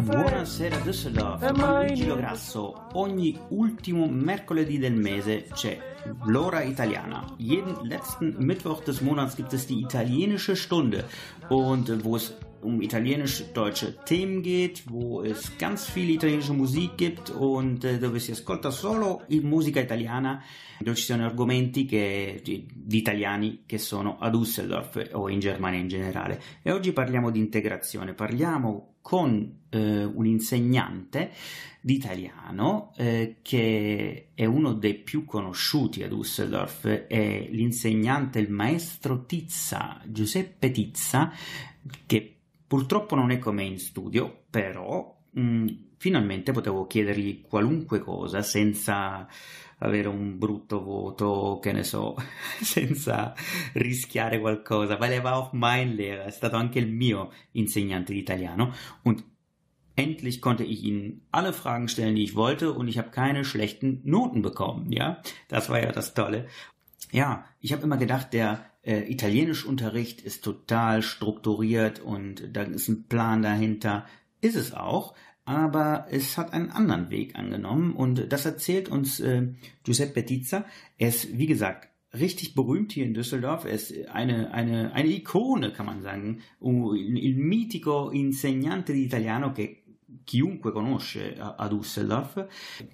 Buonasera Düsseldorf, Luigi Grasso. Ogni ultimo mercoledì del mese c'è l'ora italiana. Jeden letzten Mittwoch des Monats gibt es die italienische Stunde und wo es um italienisch-deutsche Themen geht, wo es ganz viel italienische Musik gibt und eh, dove si ascolta solo musica italiana, dove ci sono argomenti che, di, di, italiani che sono a Düsseldorf o in Germania in generale. E oggi parliamo di integrazione, parliamo con eh, un insegnante di italiano eh, che è uno dei più conosciuti a Düsseldorf, è l'insegnante, il maestro Tizza, Giuseppe Tizza, che Purtroppo non è come in studio, però mh, mm, finalmente potevo chiedergli qualunque cosa senza avere un brutto voto, che ne so, senza rischiare qualcosa. Weil er war auch mein Lehrer, è stato anche il mio insegnante di italiano und endlich konnte ich ihnen alle Fragen stellen, die ich wollte und ich habe keine schlechten Noten bekommen, ja? Das war ja das Tolle. Ja, ich habe immer gedacht, der äh, Italienischunterricht ist total strukturiert und da ist ein Plan dahinter. Ist es auch, aber es hat einen anderen Weg angenommen und das erzählt uns äh, Giuseppe Tizza. Er ist, wie gesagt, richtig berühmt hier in Düsseldorf. Er ist eine, eine, eine Ikone, kann man sagen. Il mitico insegnante di italiano che chiunque conosce a, a Düsseldorf.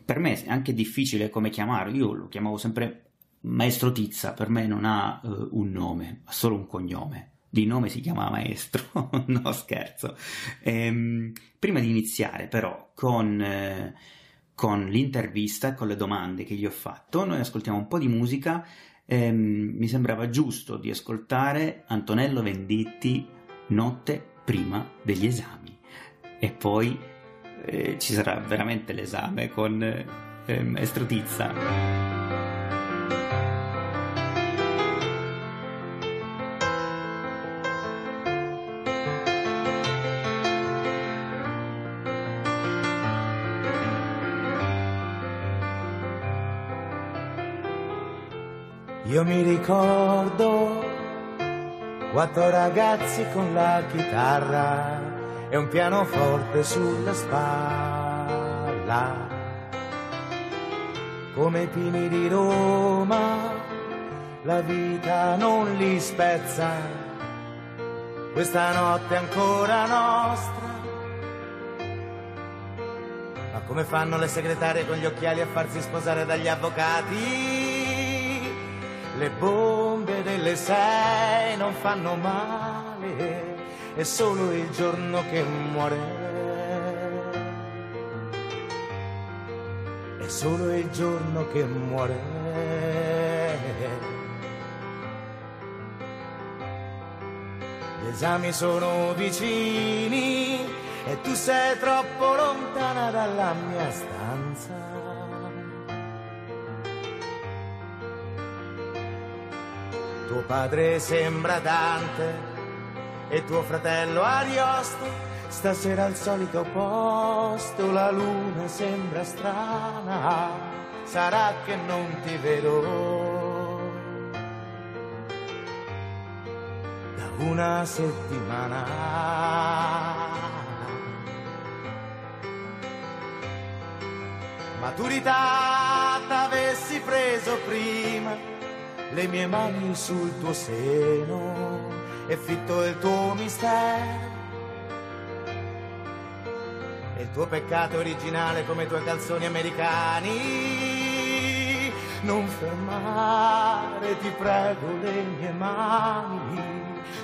Per me è anche difficile come chiamarlo. Io lo chiamavo sempre Maestro Tizza per me non ha uh, un nome, ha solo un cognome. Di nome si chiama Maestro, no scherzo. Ehm, prima di iniziare però con, eh, con l'intervista, con le domande che gli ho fatto, noi ascoltiamo un po' di musica. Ehm, mi sembrava giusto di ascoltare Antonello Venditti Notte prima degli esami. E poi eh, ci sarà veramente l'esame con eh, Maestro Tizza. Io mi ricordo quattro ragazzi con la chitarra e un pianoforte sulla spalla. Come i pini di Roma, la vita non li spezza. Questa notte è ancora nostra. Ma come fanno le segretarie con gli occhiali a farsi sposare dagli avvocati? Le bombe delle sei non fanno male, è solo il giorno che muore. È solo il giorno che muore. Gli esami sono vicini e tu sei troppo lontana dalla mia stanza. Padre sembra Dante e tuo fratello Ariosto. Stasera al solito posto la luna sembra strana, sarà che non ti vedo. Da una settimana. Maturità t'avessi preso prima le mie mani sul tuo seno e fitto il tuo mistero. E il tuo peccato originale come i tuoi calzoni americani. Non fermare, ti prego, le mie mani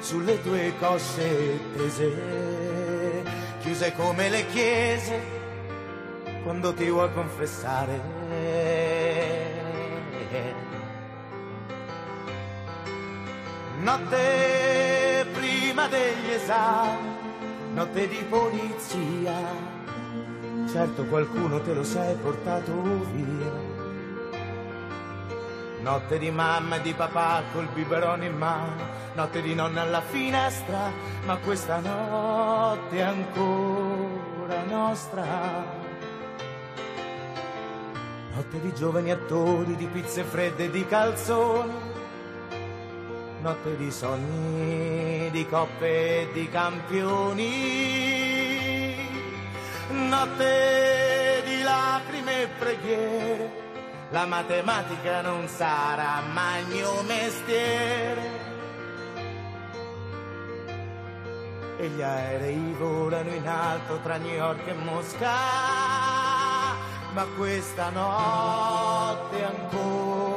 sulle tue cosce tese, chiuse come le chiese quando ti vuoi confessare Notte prima degli esami, notte di polizia, certo qualcuno te lo sei portato via. Notte di mamma e di papà col biberone in mano, notte di nonna alla finestra, ma questa notte è ancora nostra. Notte di giovani attori, di pizze fredde e di calzoni, notte di sogni, di coppe e di campioni, notte di lacrime e preghiere. La matematica non sarà mai mio mestiere. E gli aerei volano in alto tra New York e Mosca, ma questa notte ancora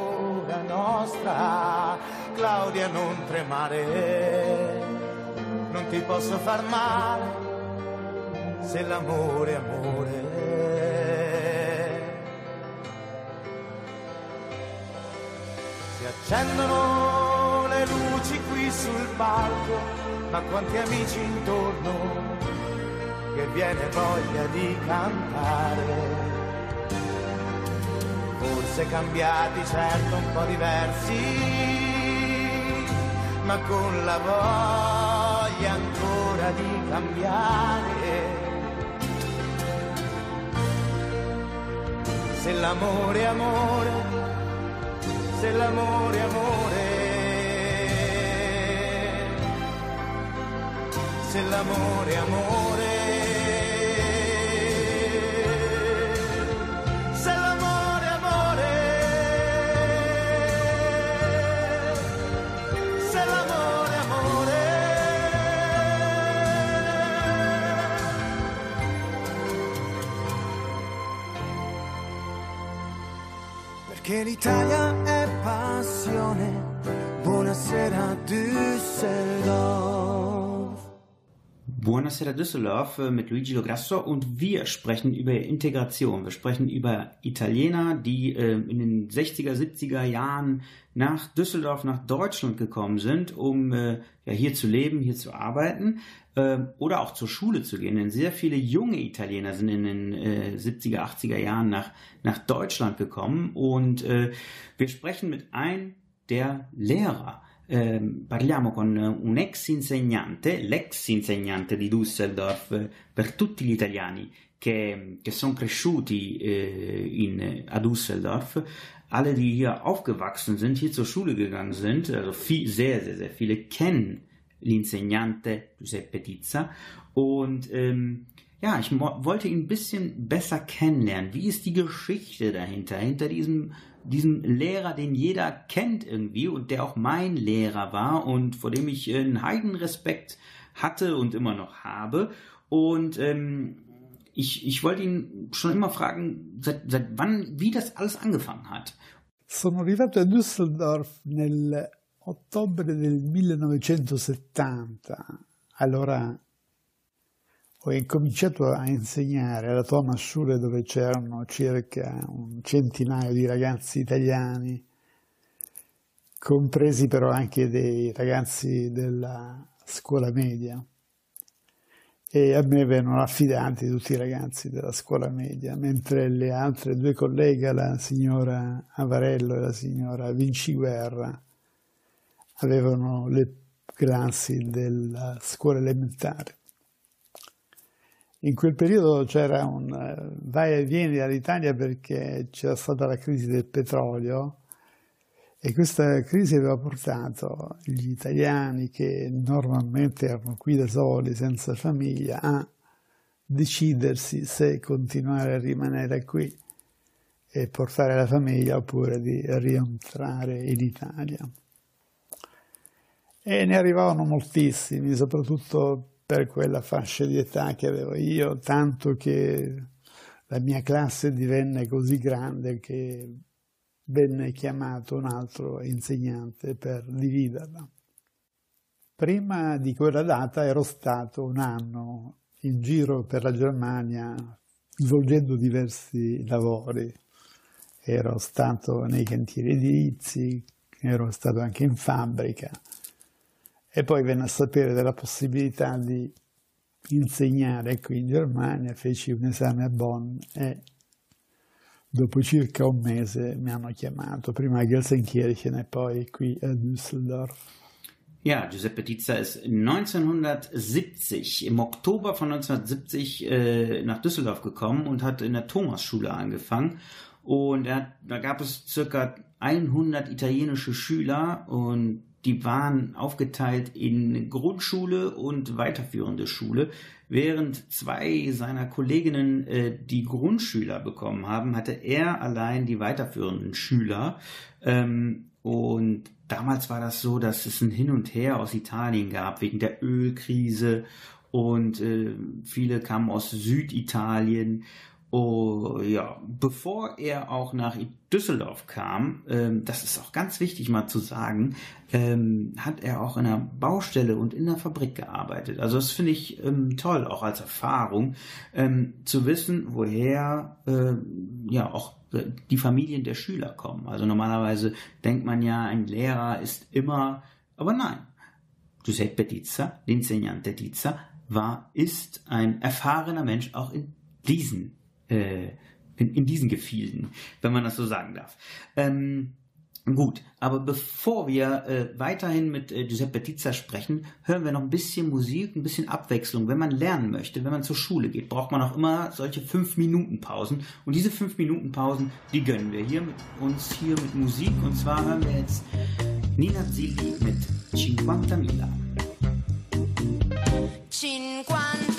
nostra. Claudia, non tremare, non ti posso far male se l'amore è amore. Si accendono le luci qui sul palco, ma quanti amici intorno che viene voglia di cantare. Forse cambiati, certo un po' diversi, ma con la voglia ancora di cambiare. Se l'amore è amore, se l'amore amore, se l'amore amore. Perché l'Italia è passione. Buonasera Düsseldorf. Buonasera Düsseldorf äh, mit Luigi Lograsso und wir sprechen über Integration. Wir sprechen über Italiener, die äh, in den 60er, 70er Jahren nach Düsseldorf, nach Deutschland gekommen sind, um äh, hier zu leben, hier zu arbeiten oder auch zur Schule zu gehen. Denn sehr viele junge Italiener sind in den äh, 70er, 80er Jahren nach, nach Deutschland gekommen und wir sprechen mit einem der Lehrer. Eh, parliamo con un ex insegnante, l'ex insegnante di Düsseldorf eh, per tutti gli italiani che, che sono cresciuti eh, in, a Düsseldorf, alle, die hier aufgewachsen sind, hier zur Schule gegangen sind, also viel, sehr, sehr, sehr viele kennen l'insegnante Giuseppe Tizza und ähm, ja, ich wollte ihn ein bisschen besser kennenlernen. Wie ist die Geschichte dahinter, hinter diesem diesen Lehrer, den jeder kennt irgendwie und der auch mein Lehrer war und vor dem ich einen Heidenrespekt hatte und immer noch habe. Und ähm, ich, ich wollte ihn schon immer fragen, seit, seit wann, wie das alles angefangen hat. Sono arrivato a Düsseldorf nel ottobre del 1970. Allora ho incominciato a insegnare alla Thomas Schule dove c'erano circa un centinaio di ragazzi italiani, compresi però anche dei ragazzi della scuola media. E a me vennero affidati tutti i ragazzi della scuola media, mentre le altre due colleghe, la signora Avarello e la signora Vinciguerra, avevano le classi della scuola elementare. In quel periodo c'era un eh, vai e vieni dall'Italia perché c'era stata la crisi del petrolio e questa crisi aveva portato gli italiani che normalmente erano qui da soli, senza famiglia, a decidersi se continuare a rimanere qui e portare la famiglia oppure di rientrare in Italia. E ne arrivavano moltissimi, soprattutto per quella fascia di età che avevo io, tanto che la mia classe divenne così grande che venne chiamato un altro insegnante per dividerla. Prima di quella data ero stato un anno in giro per la Germania svolgendo diversi lavori. Ero stato nei cantieri edilizi, ero stato anche in fabbrica, e poi venne a sapere della possibilità di insegnare qui in Germania, feci un esame a Bonn e dopo circa un mese mi hanno chiamato, prima a Gelsenkirchen e poi qui a Düsseldorf. Ja, Giuseppe Tizza ist 1970, im Oktober von 1970 äh, nach Düsseldorf gekommen und hat in der Thomasschule angefangen. Und er, da gab es circa 100 italienische Schüler und die waren aufgeteilt in Grundschule und weiterführende Schule. Während zwei seiner Kolleginnen äh, die Grundschüler bekommen haben, hatte er allein die weiterführenden Schüler. Ähm, und damals war das so, dass es ein Hin und Her aus Italien gab wegen der Ölkrise und äh, viele kamen aus Süditalien Oh, ja, bevor er auch nach Düsseldorf kam, ähm, das ist auch ganz wichtig mal zu sagen, ähm, hat er auch in einer Baustelle und in der Fabrik gearbeitet. Also das finde ich ähm, toll, auch als Erfahrung, ähm, zu wissen, woher äh, ja auch äh, die Familien der Schüler kommen. Also normalerweise denkt man ja, ein Lehrer ist immer, aber nein. Giuseppe Tizza, l'insegnante Tizza, war, ist ein erfahrener Mensch auch in diesen äh, in, in, diesen Gefilden, wenn man das so sagen darf. Ähm, gut, aber bevor wir äh, weiterhin mit äh, Giuseppe Tizza sprechen, hören wir noch ein bisschen Musik, ein bisschen Abwechslung. Wenn man lernen möchte, wenn man zur Schule geht, braucht man auch immer solche 5-Minuten-Pausen. Und diese 5-Minuten-Pausen, die gönnen wir hier mit uns hier mit Musik. Und zwar hören wir jetzt Nina Zilli mit 50 Mila. 50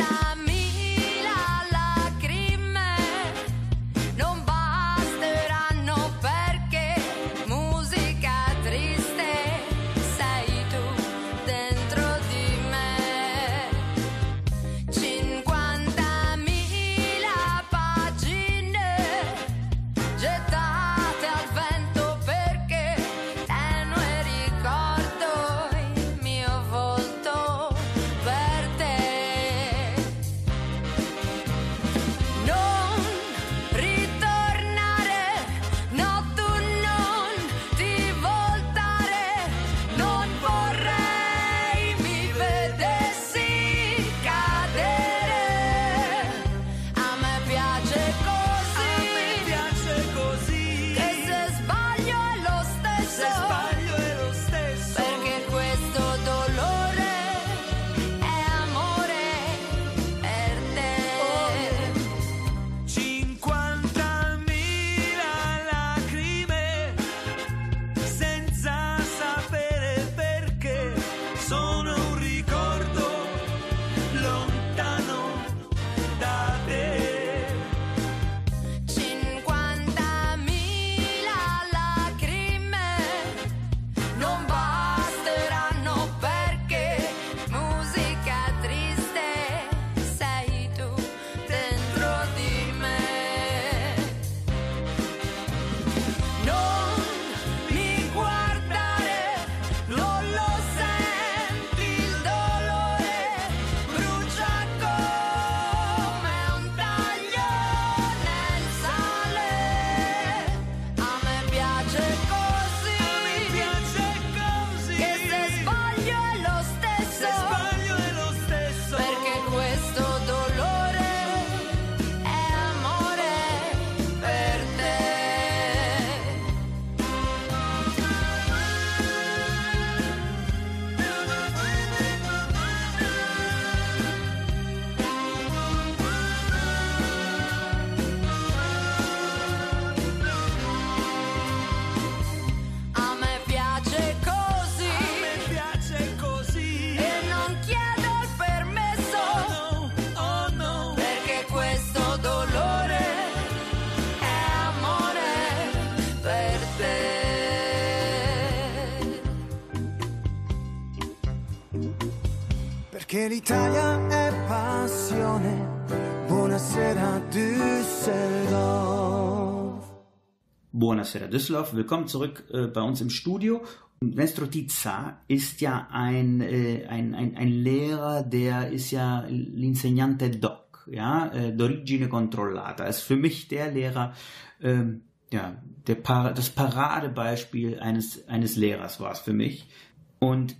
Buonasera Düsseldorf, willkommen zurück äh, bei uns im Studio. Nestro Tizza ist ja ein, äh, ein, ein, ein Lehrer, der ist ja l'insegnante doc, ja, äh, d'origine controllata. Ist für mich der Lehrer, ähm, ja, der Par das Paradebeispiel eines, eines Lehrers war es für mich. Und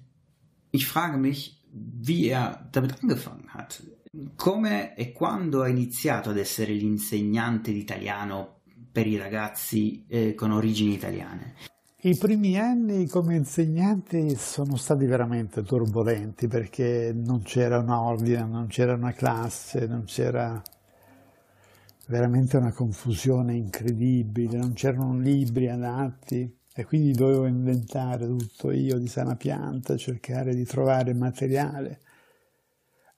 ich frage mich, wie er damit angefangen hat. Come e quando ha iniziato ad essere l'insegnante di italiano per i ragazzi eh, con origini italiane. I primi anni come insegnante sono stati veramente turbolenti perché non c'era un ordine, non c'era una classe, non c'era veramente una confusione incredibile, non c'erano libri adatti e quindi dovevo inventare tutto io di sana pianta, cercare di trovare materiale.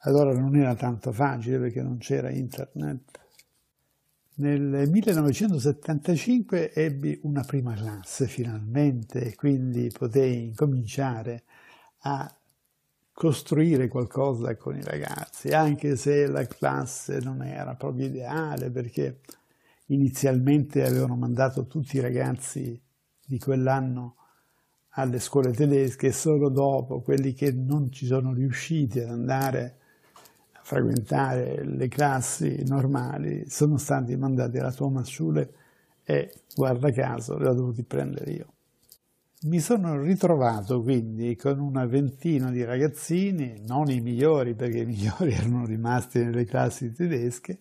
Allora non era tanto facile perché non c'era internet. Nel 1975 ebbi una prima classe finalmente e quindi potei cominciare a costruire qualcosa con i ragazzi, anche se la classe non era proprio ideale perché inizialmente avevano mandato tutti i ragazzi di quell'anno alle scuole tedesche e solo dopo quelli che non ci sono riusciti ad andare frequentare le classi normali sono stati mandati alla Thomas Schule e guarda caso li ho dovuti prendere io. Mi sono ritrovato quindi con una ventina di ragazzini, non i migliori perché i migliori erano rimasti nelle classi tedesche,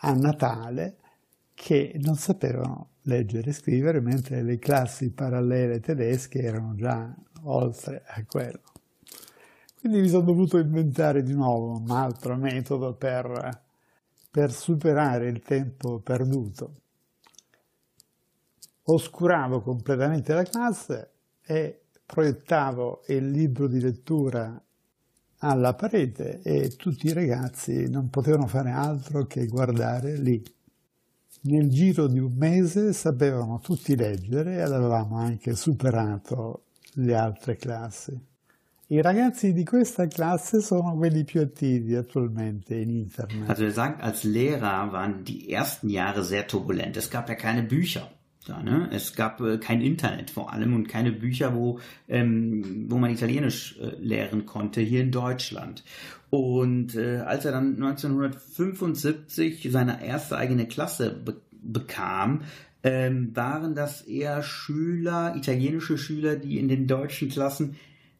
a Natale che non sapevano leggere e scrivere mentre le classi parallele tedesche erano già oltre a quello. Quindi mi sono dovuto inventare di nuovo un altro metodo per, per superare il tempo perduto oscuravo completamente la classe e proiettavo il libro di lettura alla parete e tutti i ragazzi non potevano fare altro che guardare lì. Nel giro di un mese sapevano tutti leggere ed avevamo anche superato le altre classi. I ragazzi di questa classe sono quelli più attivi attualmente in Internet. Also wir sagen, als Lehrer waren die ersten Jahre sehr turbulent. Es gab ja keine Bücher. Da, ne? Es gab äh, kein Internet vor allem und keine Bücher, wo, ähm, wo man Italienisch äh, lehren konnte hier in Deutschland. Und äh, als er dann 1975 seine erste eigene Klasse be bekam, ähm, waren das eher Schüler, italienische Schüler, die in den deutschen Klassen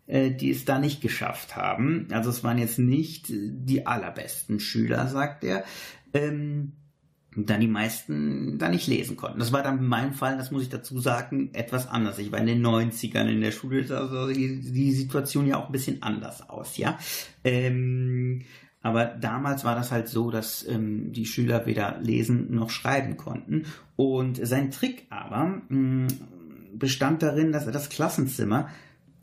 die es da nicht geschafft haben. Also es waren jetzt nicht die allerbesten Schüler, sagt er. Ähm, dann die meisten da nicht lesen konnten. Das war dann in meinem Fall, das muss ich dazu sagen, etwas anders. Ich war in den 90ern in der Schule, also die, die Situation ja auch ein bisschen anders aus, ja. Ähm, aber damals war das halt so, dass ähm, die Schüler weder lesen noch schreiben konnten. Und sein Trick aber mh, bestand darin, dass er das Klassenzimmer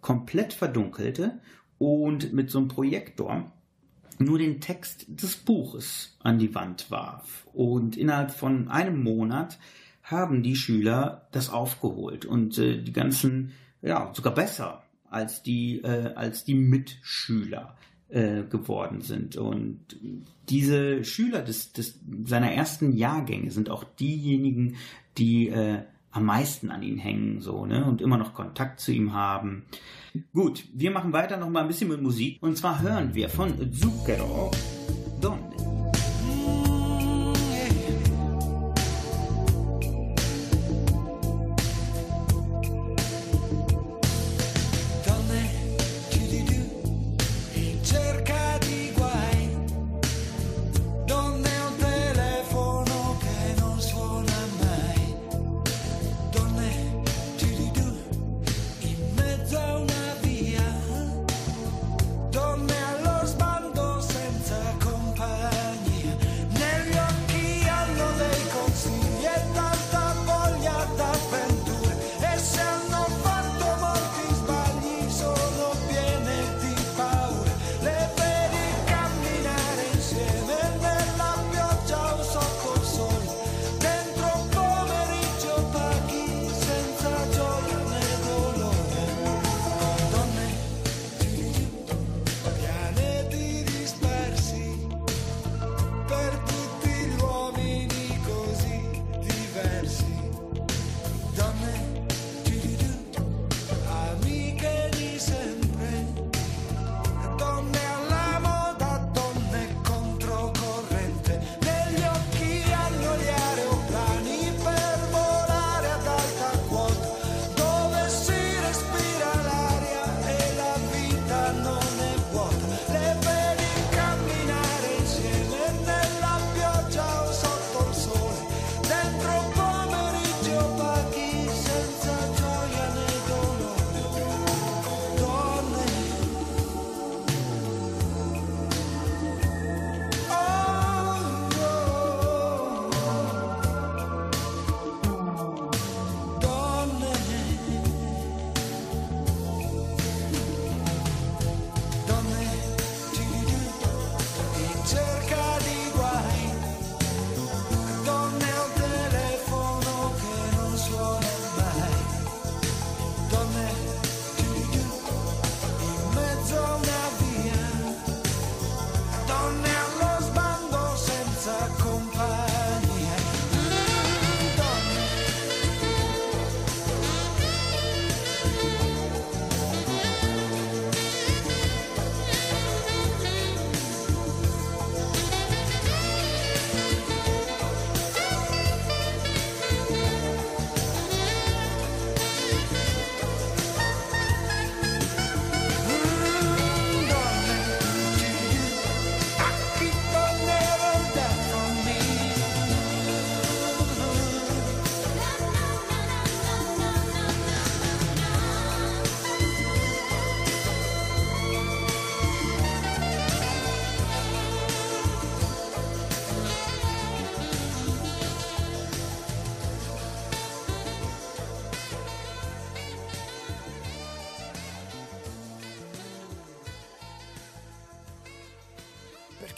komplett verdunkelte und mit so einem Projektor nur den Text des Buches an die Wand warf. Und innerhalb von einem Monat haben die Schüler das aufgeholt und äh, die ganzen, ja, sogar besser als die, äh, als die Mitschüler äh, geworden sind. Und diese Schüler des, des, seiner ersten Jahrgänge sind auch diejenigen, die äh, am meisten an ihn hängen, so, ne, und immer noch Kontakt zu ihm haben. Gut, wir machen weiter noch mal ein bisschen mit Musik. Und zwar hören wir von Zucchero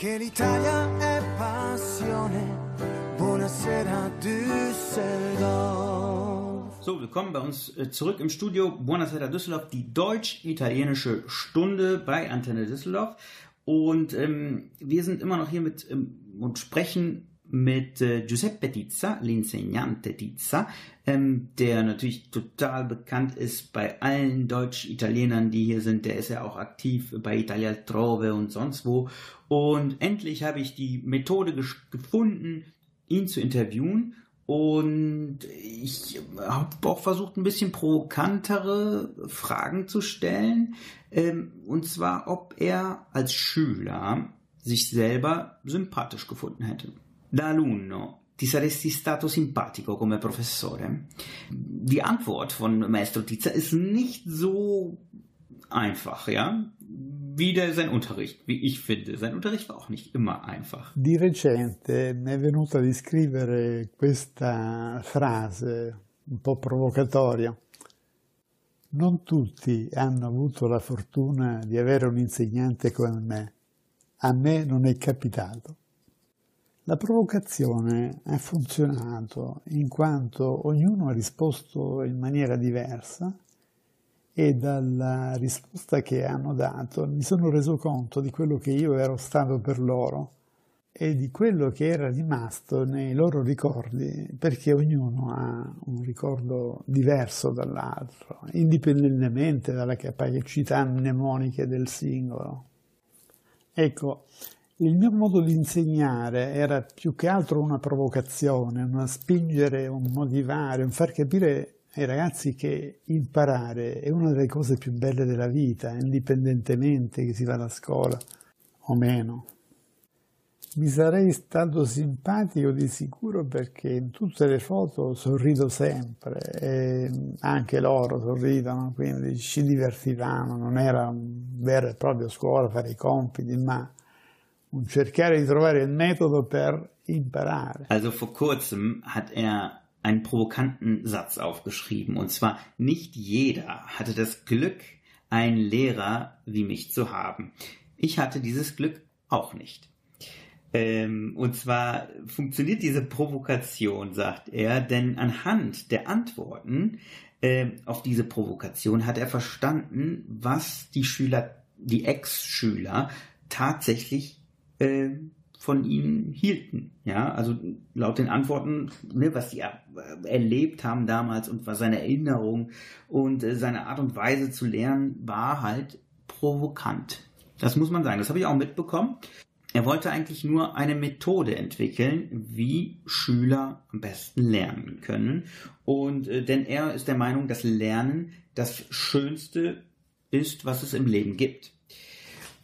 Perché l'Italia è passione. Buonasera Düsseldorf. So, willkommen bei uns äh, zurück im Studio Buonasera Düsseldorf, die deutsch-italienische Stunde bei Antenne Düsseldorf. Und ähm, wir sind immer noch hier mit ähm, und sprechen mit äh, Giuseppe Tizza, l'insegnante Tizza, ähm, der natürlich total bekannt ist bei allen Deutsch-Italienern, die hier sind. Der ist ja auch aktiv bei Italia Trove und sonst wo. Und endlich habe ich die Methode gefunden, ihn zu interviewen. Und ich habe auch versucht, ein bisschen provokantere Fragen zu stellen. Ähm, und zwar, ob er als Schüler sich selber sympathisch gefunden hätte. Da alunno ti saresti stato simpatico come professore? Die Antwort von Maestro Tizza ist nicht so einfach, ja? wie der, sein Unterricht, wie ich finde. Sein Unterricht war auch nicht immer einfach. Di recente mi è venuta di scrivere questa frase un po' provocatoria. Non tutti hanno avuto la fortuna di avere un insegnante come me. A me non è capitato. La provocazione ha funzionato in quanto ognuno ha risposto in maniera diversa e dalla risposta che hanno dato mi sono reso conto di quello che io ero stato per loro e di quello che era rimasto nei loro ricordi, perché ognuno ha un ricordo diverso dall'altro, indipendentemente dalle capacità mnemoniche del singolo. Ecco, il mio modo di insegnare era più che altro una provocazione, un spingere, un motivare, un far capire ai ragazzi che imparare è una delle cose più belle della vita, indipendentemente che si vada a scuola o meno. Mi sarei stato simpatico di sicuro perché in tutte le foto sorrido sempre e anche loro sorridono, quindi ci divertivamo, non era un vero e proprio scuola fare i compiti, ma cercare di trovare il metodo per imparare. Also vor kurzem hat er einen provokanten Satz aufgeschrieben. Und zwar, nicht jeder hatte das Glück, einen Lehrer wie mich zu haben. Ich hatte dieses Glück auch nicht. Ähm, und zwar funktioniert diese Provokation, sagt er, denn anhand der Antworten äh, auf diese Provokation hat er verstanden, was die Schüler, die Ex-Schüler tatsächlich äh, von ihm hielten. Ja, also laut den Antworten, ne, was sie erlebt haben damals und was seine Erinnerung und äh, seine Art und Weise zu lernen war halt provokant. Das muss man sagen. Das habe ich auch mitbekommen. Er wollte eigentlich nur eine Methode entwickeln, wie Schüler am besten lernen können. Und äh, denn er ist der Meinung, dass Lernen das Schönste ist, was es im Leben gibt.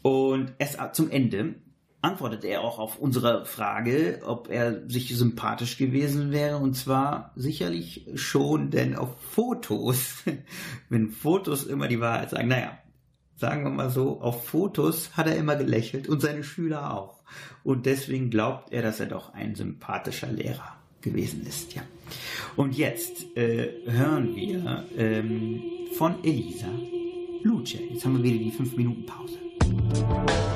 Und erst zum Ende antwortet er auch auf unsere Frage, ob er sich sympathisch gewesen wäre. Und zwar sicherlich schon, denn auf Fotos, wenn Fotos immer die Wahrheit sagen, naja, sagen wir mal so, auf Fotos hat er immer gelächelt und seine Schüler auch. Und deswegen glaubt er, dass er doch ein sympathischer Lehrer gewesen ist, ja. Und jetzt äh, hören wir ähm, von Elisa Luce. Jetzt haben wir wieder die 5 Minuten Pause.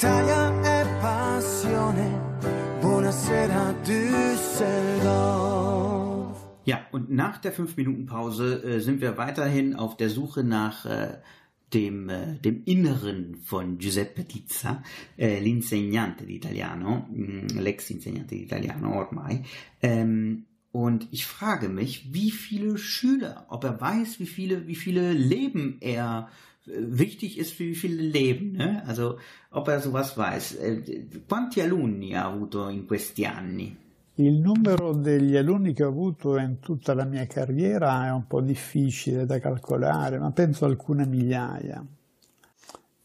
l'Italia è passione. Buonasera Düsseldorf. Ja, und nach der 5-Minuten-Pause äh, sind wir weiterhin auf der Suche nach äh, dem, äh, dem Inneren von Giuseppe Tizza, äh, l'insegnante di italiano, mh, l'ex insegnante di italiano ormai. Ähm, und ich frage mich, wie viele Schüler, ob er weiß, wie viele, wie viele Leben er äh, wichtig ist für wie viele Leben, ne? Also ob er sowas weiß. Äh, quanti alunni ha avuto in questi anni? Il numero degli alunni che ho avuto in tutta la mia carriera è un po' difficile da calcolare, ma penso alcune migliaia.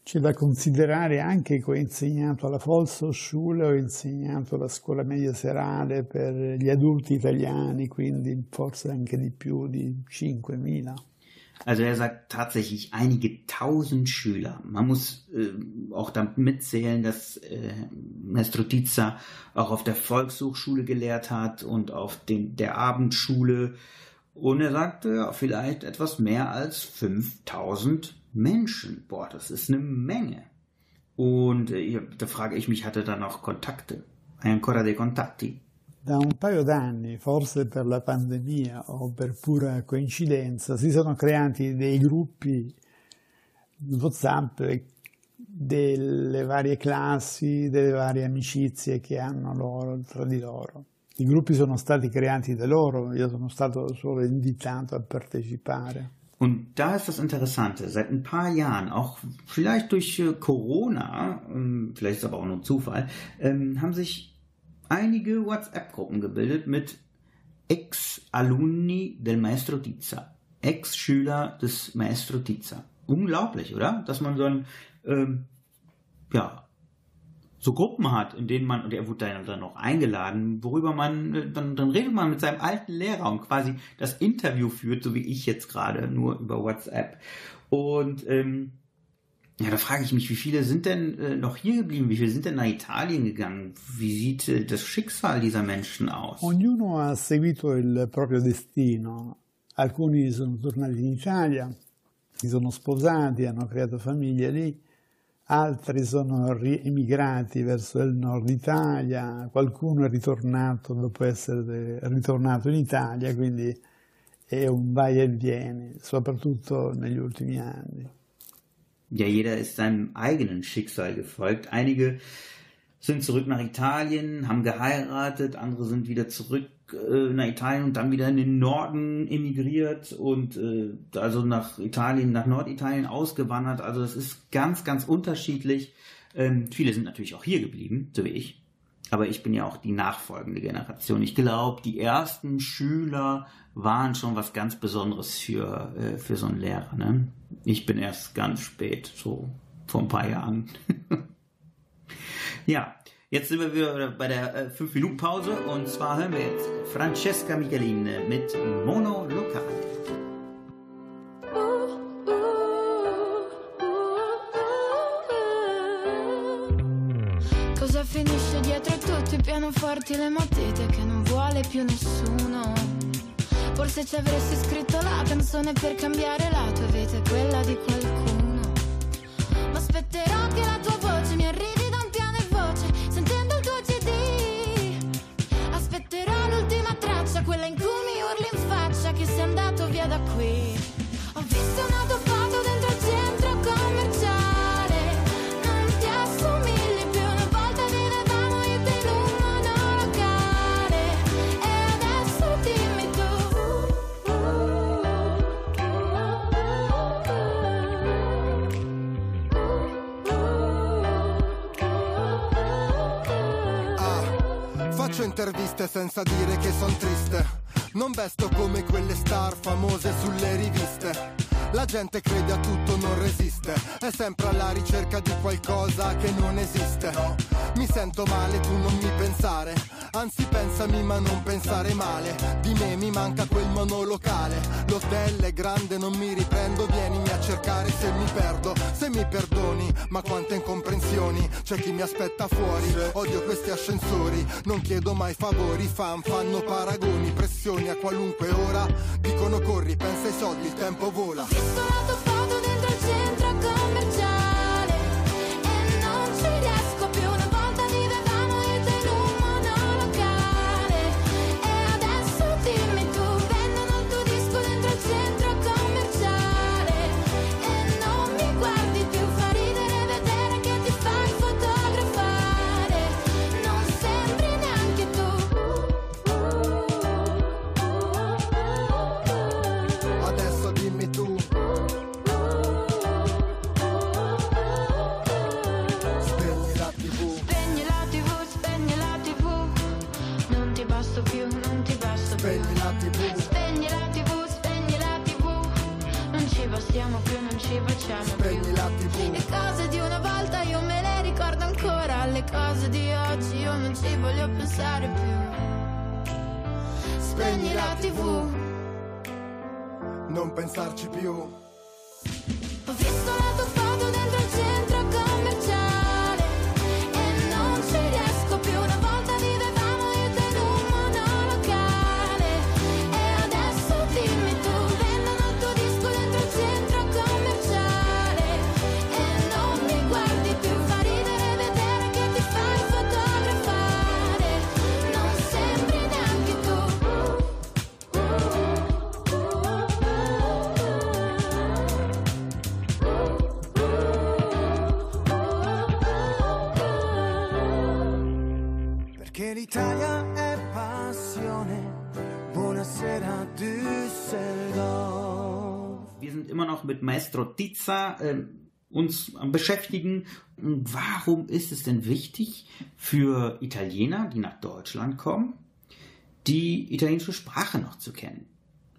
C'è da considerare anche che ho insegnato alla Volkshochschule, ho insegnato alla scuola media serale per gli adulti italiani, quindi forse anche di più di 5.000. Also er sagt tatsächlich einige tausend Schüler. Man muss äh, auch damit mitzählen, dass äh, Mestro Tizza auch auf der Volkshochschule gelehrt hat und auf den, der Abendschule. Und er sagte, ja, vielleicht etwas mehr als 5000 Menschen. Boah, das ist eine Menge. Und äh, da frage ich mich, hat er dann auch Kontakte? Hai ancora dei contatti? Da un paio d'anni, forse per la pandemia o per pura coincidenza, si sono creati dei gruppi WhatsApp delle varie classi, delle varie amicizie che hanno loro tra di loro. I gruppi sono stati creati da loro, io sono stato solo invitato a partecipare. Und da ist das Interessante, seit ein paar Jahren, auch vielleicht durch äh, Corona, ähm, vielleicht ist aber auch nur Zufall, ähm, haben sich einige WhatsApp-Gruppen gebildet mit Ex-Alumni del Maestro Tizza. Ex-Schüler des Maestro Tizza. Unglaublich, oder? Dass man so ein, ähm, ja, so Gruppen hat, in denen man, und er wurde dann, noch eingeladen, worüber man, äh, dann, dann redet man mit seinem alten Lehrer und quasi das Interview führt, so wie ich jetzt gerade, nur über WhatsApp. Und ähm, ja, da frage ich mich, wie viele sind denn äh, noch hier geblieben? Wie viele sind denn nach Italien gegangen? Wie sieht äh, das Schicksal dieser Menschen aus? Ognuno ha seguito il proprio destino. Alcuni sono tornati in Italia, si sono sposati, hanno creato famiglie lì, altri sono emigrati verso il nord Italia, qualcuno è ritornato dopo essere ritornato in Italia, quindi è un vai e vieni, soprattutto negli ultimi anni. Ja, jeder ist seinem eigenen Schicksal gefolgt. Einige sind zurück nach Italien, haben geheiratet, andere sind wieder zurück äh, nach Italien und dann wieder in den Norden emigriert und äh, also nach Italien, nach Norditalien ausgewandert. Also es ist ganz, ganz unterschiedlich. Ähm, viele sind natürlich auch hier geblieben, so wie ich. Aber ich bin ja auch die nachfolgende Generation. Ich glaube, die ersten Schüler waren schon was ganz Besonderes für, äh, für so einen Lehrer. Ne? Ich bin erst ganz spät, so vor ein paar Jahren. ja, jetzt sind wir wieder bei der 5-Minuten-Pause und zwar hören wir jetzt Francesca Michelin mit Mono Locale. Tutti i pianoforti le matite che non vuole più nessuno? Forse ci avresti scritto la canzone per cambiare la tua vita e quella di qualcuno. Ma aspetterò che la tua voce mi arrivi da un piano e voce, sentendo il tuo CD. Aspetterò l'ultima traccia, quella in cui mi urli in faccia che sei andato via da qui. Interviste senza dire che son triste. Non vesto come quelle star famose sulle riviste. La gente crede a tutto, non resiste. È sempre alla ricerca di qualcosa che non esiste. Mi sento male, tu non mi pensare. Anzi, pensami, ma non pensare male. Di me mi manca quel monolocale. L'hotel è grande, non mi riprendo. Vienimi a cercare se mi perdo. Se mi perdoni, ma quante incomprensioni. C'è chi mi aspetta fuori. Odio questi ascensori. Non chiedo mai favori. Fan fanno paragoni, pressioni a qualunque ora. Dicono corri, pensa ai soldi, il tempo vola. Just ci bastiamo più, non ci facciamo Spegni più la tv. Le cose di una volta io me le ricordo ancora Le cose di oggi io non ci voglio pensare più Spegni la tv Non pensarci più. Maestro Tizza. Ähm, uns beschäftigen. Warum ist es denn wichtig für Italiener, die nach Deutschland kommen, die italienische Sprache noch zu kennen?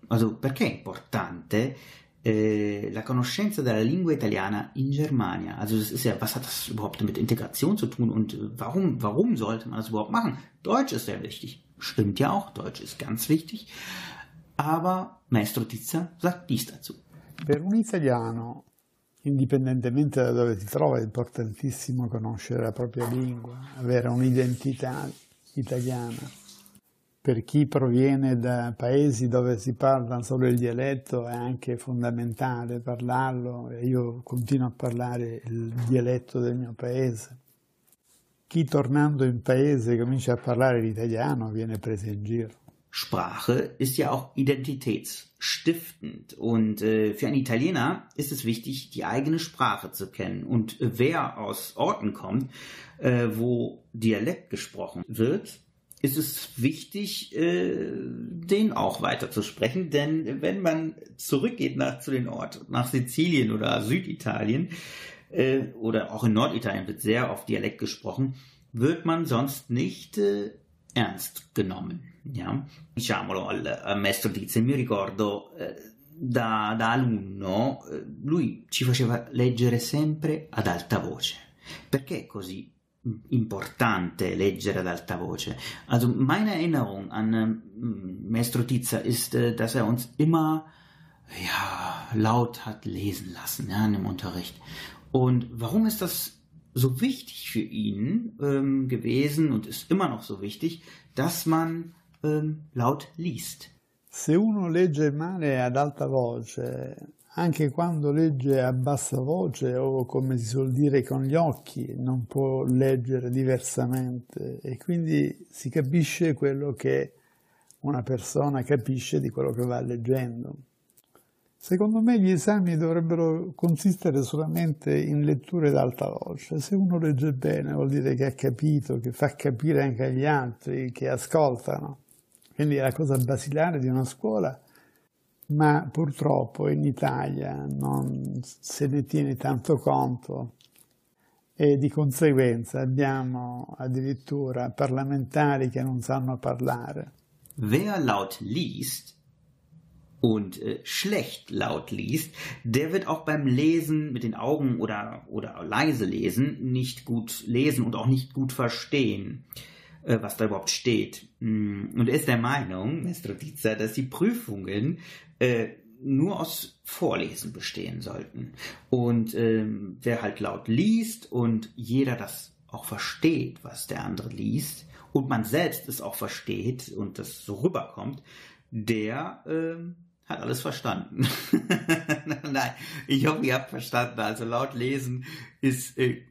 Also, perché è importante eh, la conoscenza della lingua italiana in Germania? Also, das ist ja, was hat das überhaupt mit Integration zu tun und äh, warum, warum sollte man das überhaupt machen? Deutsch ist sehr wichtig. Stimmt ja auch, Deutsch ist ganz wichtig. Aber Maestro Tizza sagt dies dazu. Per un italiano, indipendentemente da dove si trova, è importantissimo conoscere la propria lingua, avere un'identità italiana. Per chi proviene da paesi dove si parla solo il dialetto è anche fondamentale parlarlo e io continuo a parlare il dialetto del mio paese. Chi tornando in paese comincia a parlare l'italiano viene preso in giro. Sprache ist ja auch identitätsstiftend und äh, für einen Italiener ist es wichtig, die eigene Sprache zu kennen. Und wer aus Orten kommt, äh, wo Dialekt gesprochen wird, ist es wichtig, äh, den auch weiterzusprechen, denn wenn man zurückgeht nach, zu den Orten, nach Sizilien oder Süditalien, äh, oder auch in Norditalien wird sehr oft Dialekt gesprochen, wird man sonst nicht äh, ernst genommen. Ja? Diciamolo al, al maestro Tizio, mi ricordo eh, da, da alunno, eh, lui ci faceva leggere sempre ad alta voce. Perché è così importante leggere ad alta voce? Also meine Erinnerung an äh, Maestro Tizia ist, äh, dass er uns immer ja, laut hat lesen lassen ja, im Unterricht. Und warum ist das so wichtig für ihn ähm, gewesen und ist immer noch so wichtig, dass man ähm, laut liest. Se uno legge male ad alta voce, anche quando legge a bassa voce o come si suol dire con gli occhi, non può leggere diversamente e quindi si capisce quello che una persona capisce di quello che va leggendo. Secondo me gli esami dovrebbero consistere solamente in letture ad alta voce. Se uno legge bene vuol dire che ha capito, che fa capire anche agli altri, che ascoltano. Quindi è la cosa basilare di una scuola, ma purtroppo in Italia non se ne tiene tanto conto e di conseguenza abbiamo addirittura parlamentari che non sanno parlare. Wer laut liest, und äh, schlecht laut liest, der wird auch beim Lesen mit den Augen oder, oder leise lesen nicht gut lesen und auch nicht gut verstehen, äh, was da überhaupt steht. Mm, und er ist der Meinung, Mr. Dietzer, dass die Prüfungen äh, nur aus Vorlesen bestehen sollten. Und ähm, wer halt laut liest und jeder das auch versteht, was der andere liest, und man selbst es auch versteht und das so rüberkommt, der ähm, hat alles verstanden. Nein, ich hoffe, ihr habt verstanden. Also laut lesen ist, äh,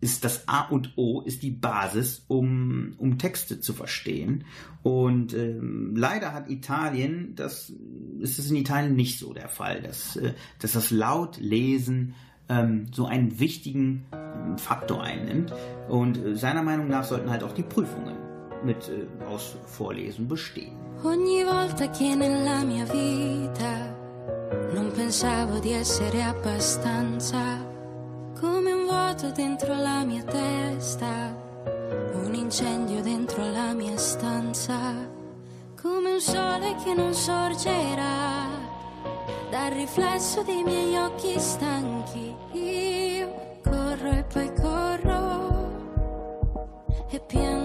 ist das A und O, ist die Basis, um, um Texte zu verstehen. Und ähm, leider hat Italien, das ist es in Italien nicht so der Fall, dass, äh, dass das Lautlesen ähm, so einen wichtigen ähm, Faktor einnimmt. Und äh, seiner Meinung nach sollten halt auch die Prüfungen mit äh, aus Vorlesen bestehen. Ogni volta che nella mia vita non pensavo di essere abbastanza, come un vuoto dentro la mia testa, un incendio dentro la mia stanza, come un sole che non sorgerà dal riflesso dei miei occhi stanchi. Io corro e poi corro e piango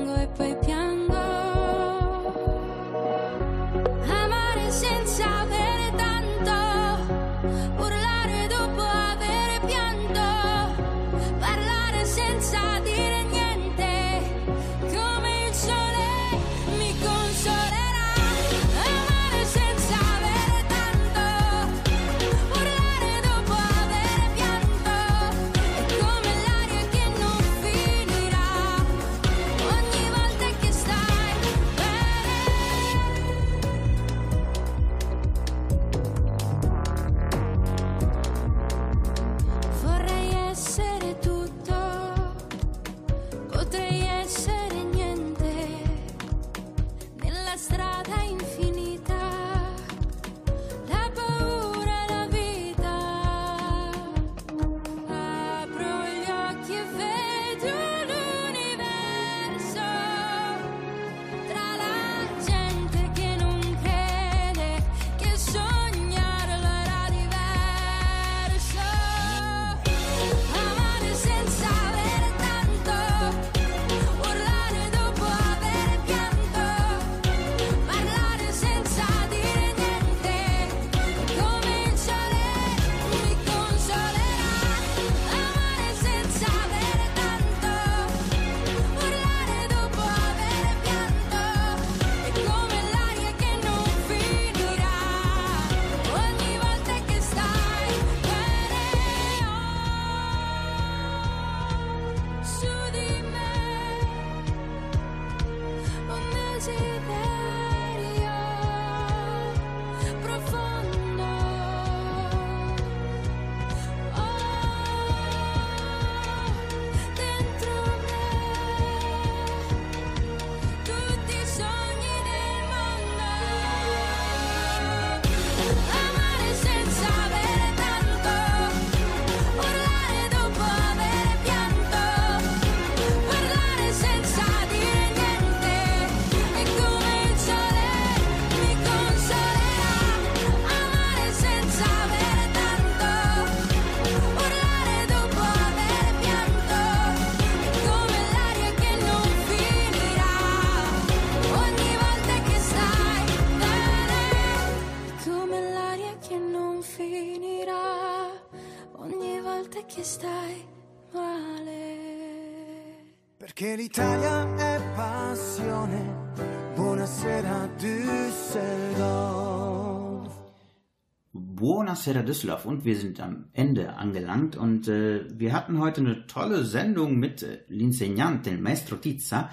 Buonasera Düsseldorf und wir sind am Ende angelangt und äh, wir hatten heute eine tolle Sendung mit äh, L'insegnante, el Maestro Tizza,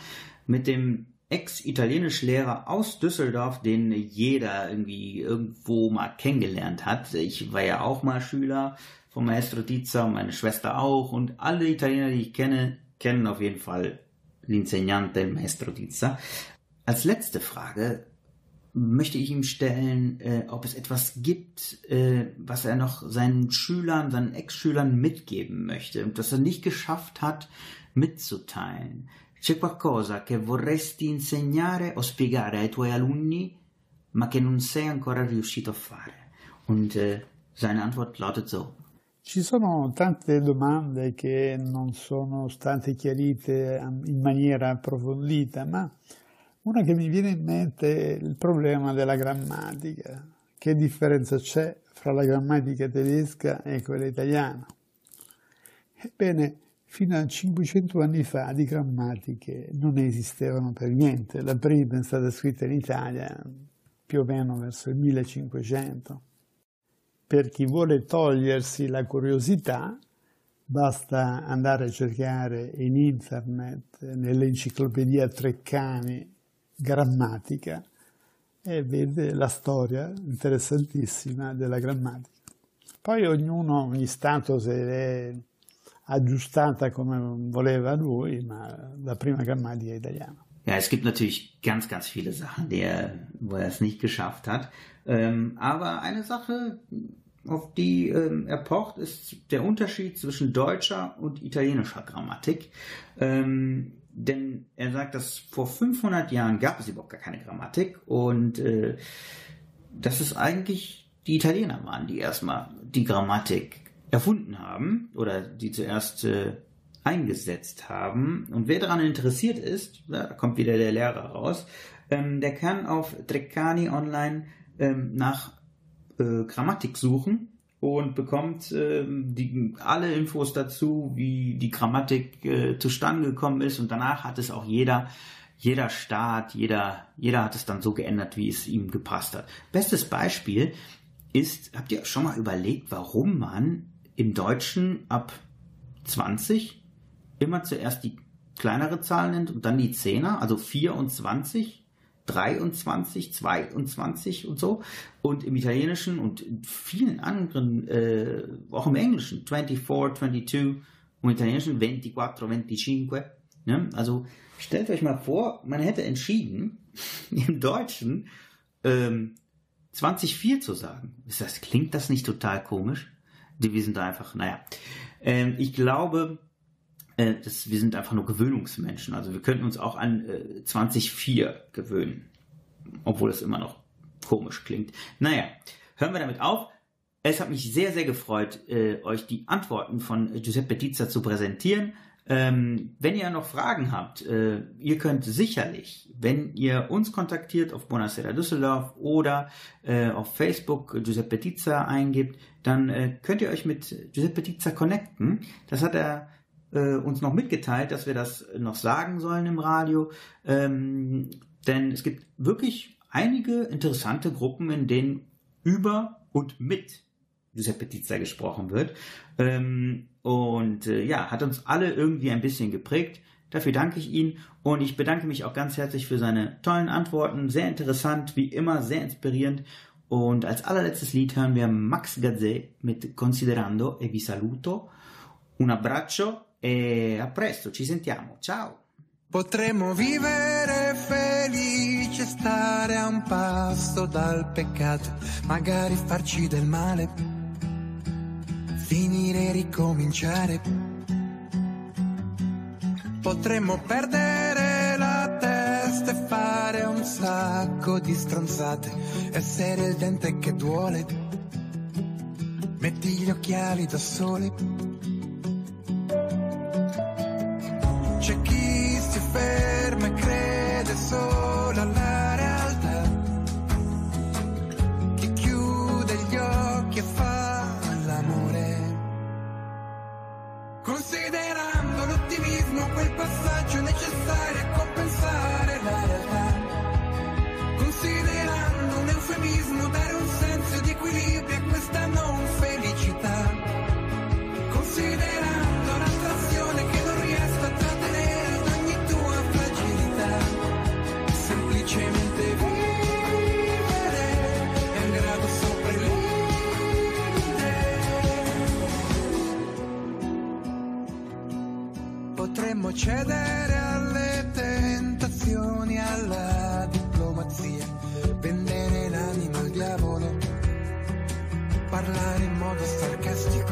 mit dem Ex-Italienischlehrer aus Düsseldorf, den jeder irgendwie irgendwo mal kennengelernt hat. Ich war ja auch mal Schüler von Maestro Tizza, meine Schwester auch und alle Italiener, die ich kenne, kennen auf jeden Fall L'insegnante, el Maestro Tizza. Als letzte Frage möchte ich ihm stellen, äh, ob es etwas gibt, äh, was er noch seinen Schülern, seinen Ex-Schülern mitgeben möchte und das er nicht geschafft hat mitzuteilen. C'è qualcosa che vorresti insegnare o spiegare ai tuoi alunni, ma che non sei ancora riuscito a fare? Und äh, seine Antwort lautet so. Ci sono tante domande che non sono state chiarite in maniera approfondita, ma una che mi viene in mente è il problema della grammatica. Che differenza c'è fra la grammatica tedesca e quella italiana? Ebbene, fino a 500 anni fa di grammatiche non esistevano per niente. La prima è stata scritta in Italia più o meno verso il 1500. Per chi vuole togliersi la curiosità, basta andare a cercare in internet, nell'enciclopedia Treccani, grammatica e vede la storia interessantissima della grammatica. Poi ognuno, ogni Stato se l'è aggiustata come voleva lui, ma la prima grammatica italiana. Ja, es gibt natürlich ganz, ganz viele Sachen, die er, wo er es nicht geschafft hat. Ähm, aber eine Sache, auf die ähm, er pocht, ist der Unterschied zwischen deutscher und italienischer Grammatik. Ähm, denn er sagt, dass vor 500 Jahren gab es überhaupt gar keine Grammatik und äh, dass es eigentlich die Italiener waren, die erstmal die Grammatik erfunden haben oder die zuerst äh, eingesetzt haben. Und wer daran interessiert ist, da kommt wieder der Lehrer raus, ähm, der kann auf Treccani online ähm, nach äh, Grammatik suchen und bekommt ähm, die, alle Infos dazu, wie die Grammatik äh, zustande gekommen ist. Und danach hat es auch jeder, jeder Staat, jeder, jeder hat es dann so geändert, wie es ihm gepasst hat. Bestes Beispiel ist, habt ihr schon mal überlegt, warum man im Deutschen ab 20 immer zuerst die kleinere Zahl nennt und dann die Zehner, also 24, 23, 22 und so. Und im Italienischen und in vielen anderen, äh, auch im Englischen, 24, 22, und im Italienischen 24, 25. Ne? Also stellt euch mal vor, man hätte entschieden, im Deutschen ähm, 2004 zu sagen. Das, klingt das nicht total komisch? wir sind da einfach, naja. Ähm, ich glaube, äh, das, wir sind einfach nur Gewöhnungsmenschen. Also wir könnten uns auch an äh, 2004 gewöhnen. Obwohl es immer noch komisch klingt. Naja, hören wir damit auf. Es hat mich sehr, sehr gefreut, äh, euch die Antworten von Giuseppe Tizza zu präsentieren. Ähm, wenn ihr noch Fragen habt, äh, ihr könnt sicherlich, wenn ihr uns kontaktiert auf Buonasera Düsseldorf oder äh, auf Facebook Giuseppe Tizza eingibt, dann äh, könnt ihr euch mit Giuseppe Tizza connecten. Das hat er äh, uns noch mitgeteilt, dass wir das noch sagen sollen im Radio. Ähm, denn es gibt wirklich einige interessante Gruppen, in denen über und mit Giuseppe Tizza gesprochen wird. Ähm, und äh, ja, hat uns alle irgendwie ein bisschen geprägt. Dafür danke ich Ihnen und ich bedanke mich auch ganz herzlich für seine tollen Antworten. Sehr interessant, wie immer, sehr inspirierend. Und als allerletztes Lied hören wir Max Gazzè mit Considerando e vi saluto. Un abbraccio e a presto, ci sentiamo. Ciao! Potremmo vivere felici stare a un passo dal peccato, magari farci del male finire e ricominciare. Potremmo perdere la testa e fare un sacco di stronzate, essere il dente che duole. Metti gli occhiali da sole. sola la realtà che chiude gli occhi e fa l'amore. Considerando l'ottimismo quel passaggio necessario a compensare la realtà. Considerando un eufemismo dare un senso di equilibrio cedere alle tentazioni, alla diplomazia, vendere l'anima al diavolo, parlare in modo sarcastico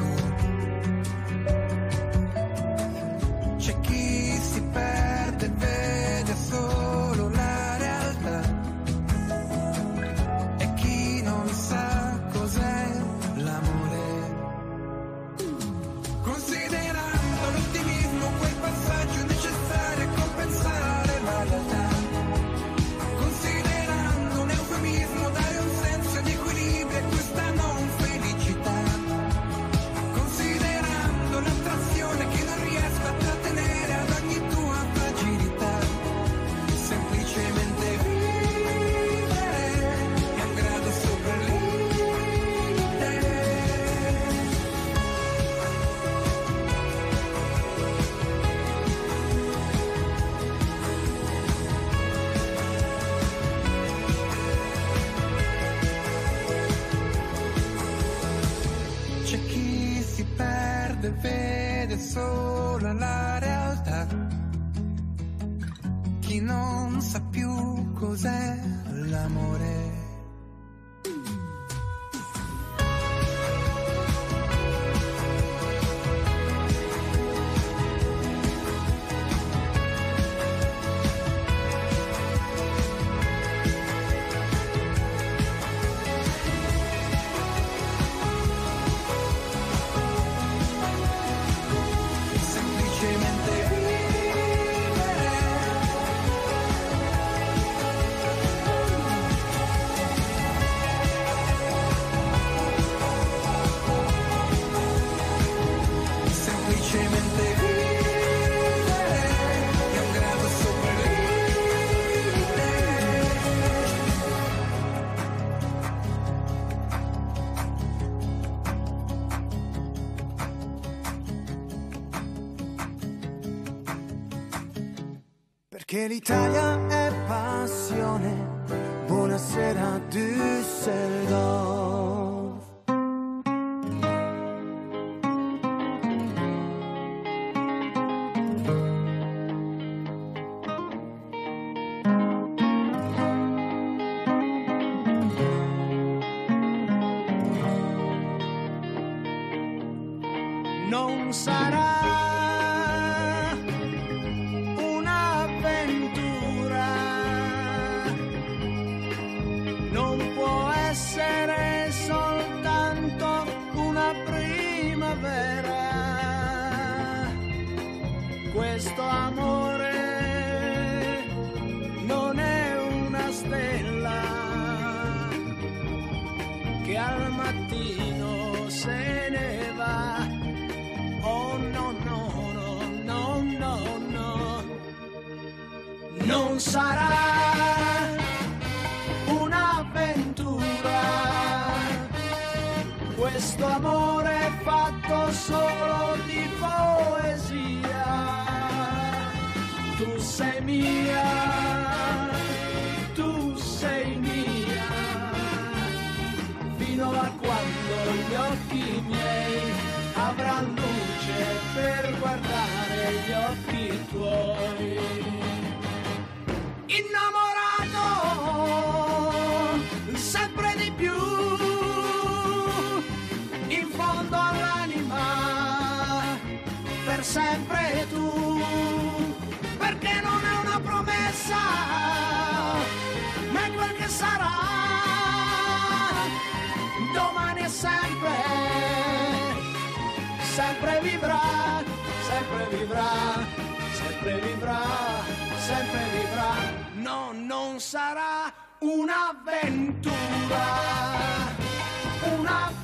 che l'Italia è passione. Buonasera Düsseldorf. per sempre tu, perché non è una promessa, ma è quel che sarà, domani è sempre, sempre vivrà, sempre vivrà, sempre vivrà, sempre vivrà, no, non sarà un'avventura, un'avventura.